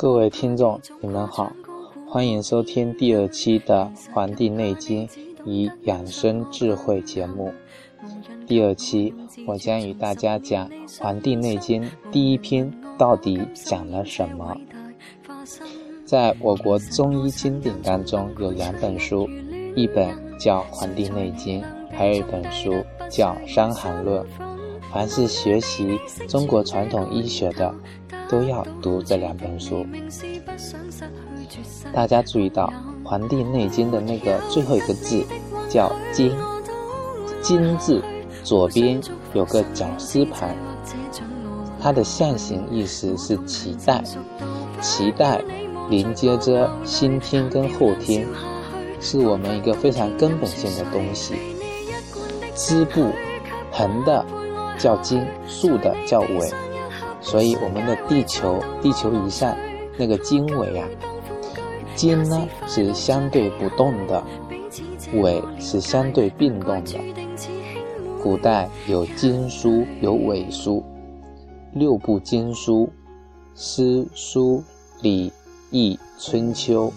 各位听众，你们好，欢迎收听第二期的《黄帝内经与养生智慧》节目。第二期，我将与大家讲《黄帝内经》第一篇到底讲了什么。在我国中医经典当中，有两本书，一本叫《黄帝内经》，还有一本书叫《伤寒论》。凡是学习中国传统医学的，都要读这两本书。大家注意到《黄帝内经》的那个最后一个字叫“经”，“经”字左边有个绞丝旁，它的象形意思是脐带，脐带连接着先天跟后天，是我们一个非常根本性的东西。织布横的叫经，竖的叫纬。所以，我们的地球，地球仪上那个经纬啊，经呢是相对不动的，纬是相对并动的。古代有经书，有纬书，六部经书，诗、书、礼、易、春秋。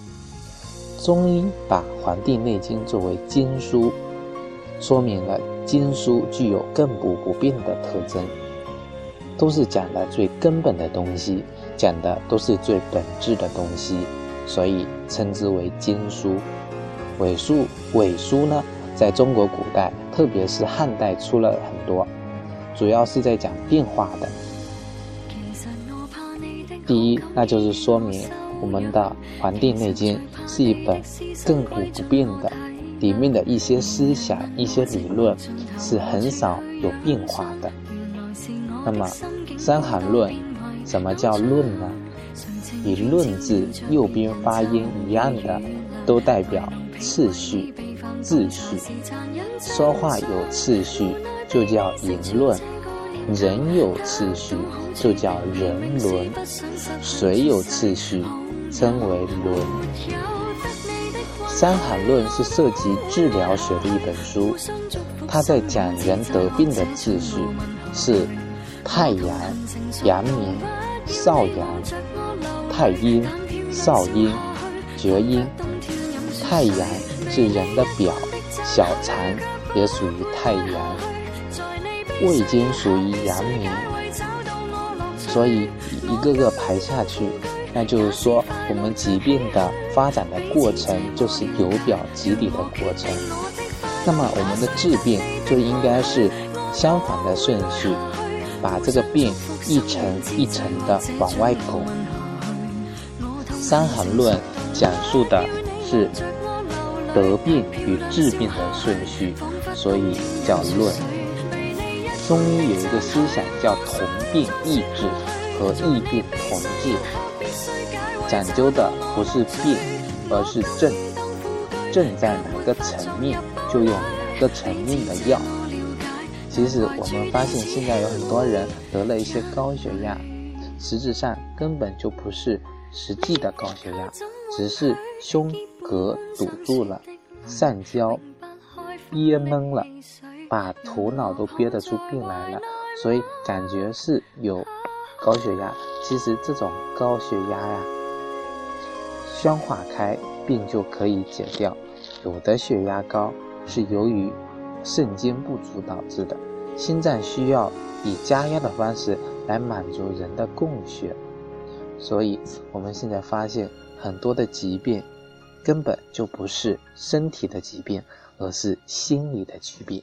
中医把《黄帝内经》作为经书，说明了经书具有亘古不变的特征。都是讲的最根本的东西，讲的都是最本质的东西，所以称之为经书。伪书，伪书呢，在中国古代，特别是汉代出了很多，主要是在讲变化的。第一，那就是说明我们的《黄帝内经》是一本亘古不变的，里面的一些思想、一些理论是很少有变化的。那么，《伤寒论》什么叫论呢？与“论”字右边发音一样的，都代表次序、秩序。说话有次序，就叫言论；人有次序，就叫人伦；水有次序，称为伦。《伤寒论》是涉及治疗学的一本书，它在讲人得病的秩序是。太阳、阳明、少阳、太阴、少阴、厥阴。太阳是人的表，小肠也属于太阳。胃经属于阳明，所以一个个排下去，那就是说我们疾病的发展的过程就是由表及里的过程。那么我们的治病就应该是相反的顺序。把这个病一层一层的往外拱，《伤寒论》讲述的是得病与治病的顺序，所以叫论。中医有一个思想叫同病异治和异病同治，讲究的不是病，而是症。症在哪个层面，就用哪个层面的药。其实我们发现，现在有很多人得了一些高血压，实质上根本就不是实际的高血压，只是胸膈堵住了，上焦憋闷了，把头脑都憋得出病来了，所以感觉是有高血压。其实这种高血压呀，消化开病就可以解掉。有的血压高是由于。肾精不足导致的，心脏需要以加压的方式来满足人的供血，所以我们现在发现很多的疾病根本就不是身体的疾病，而是心理的疾病。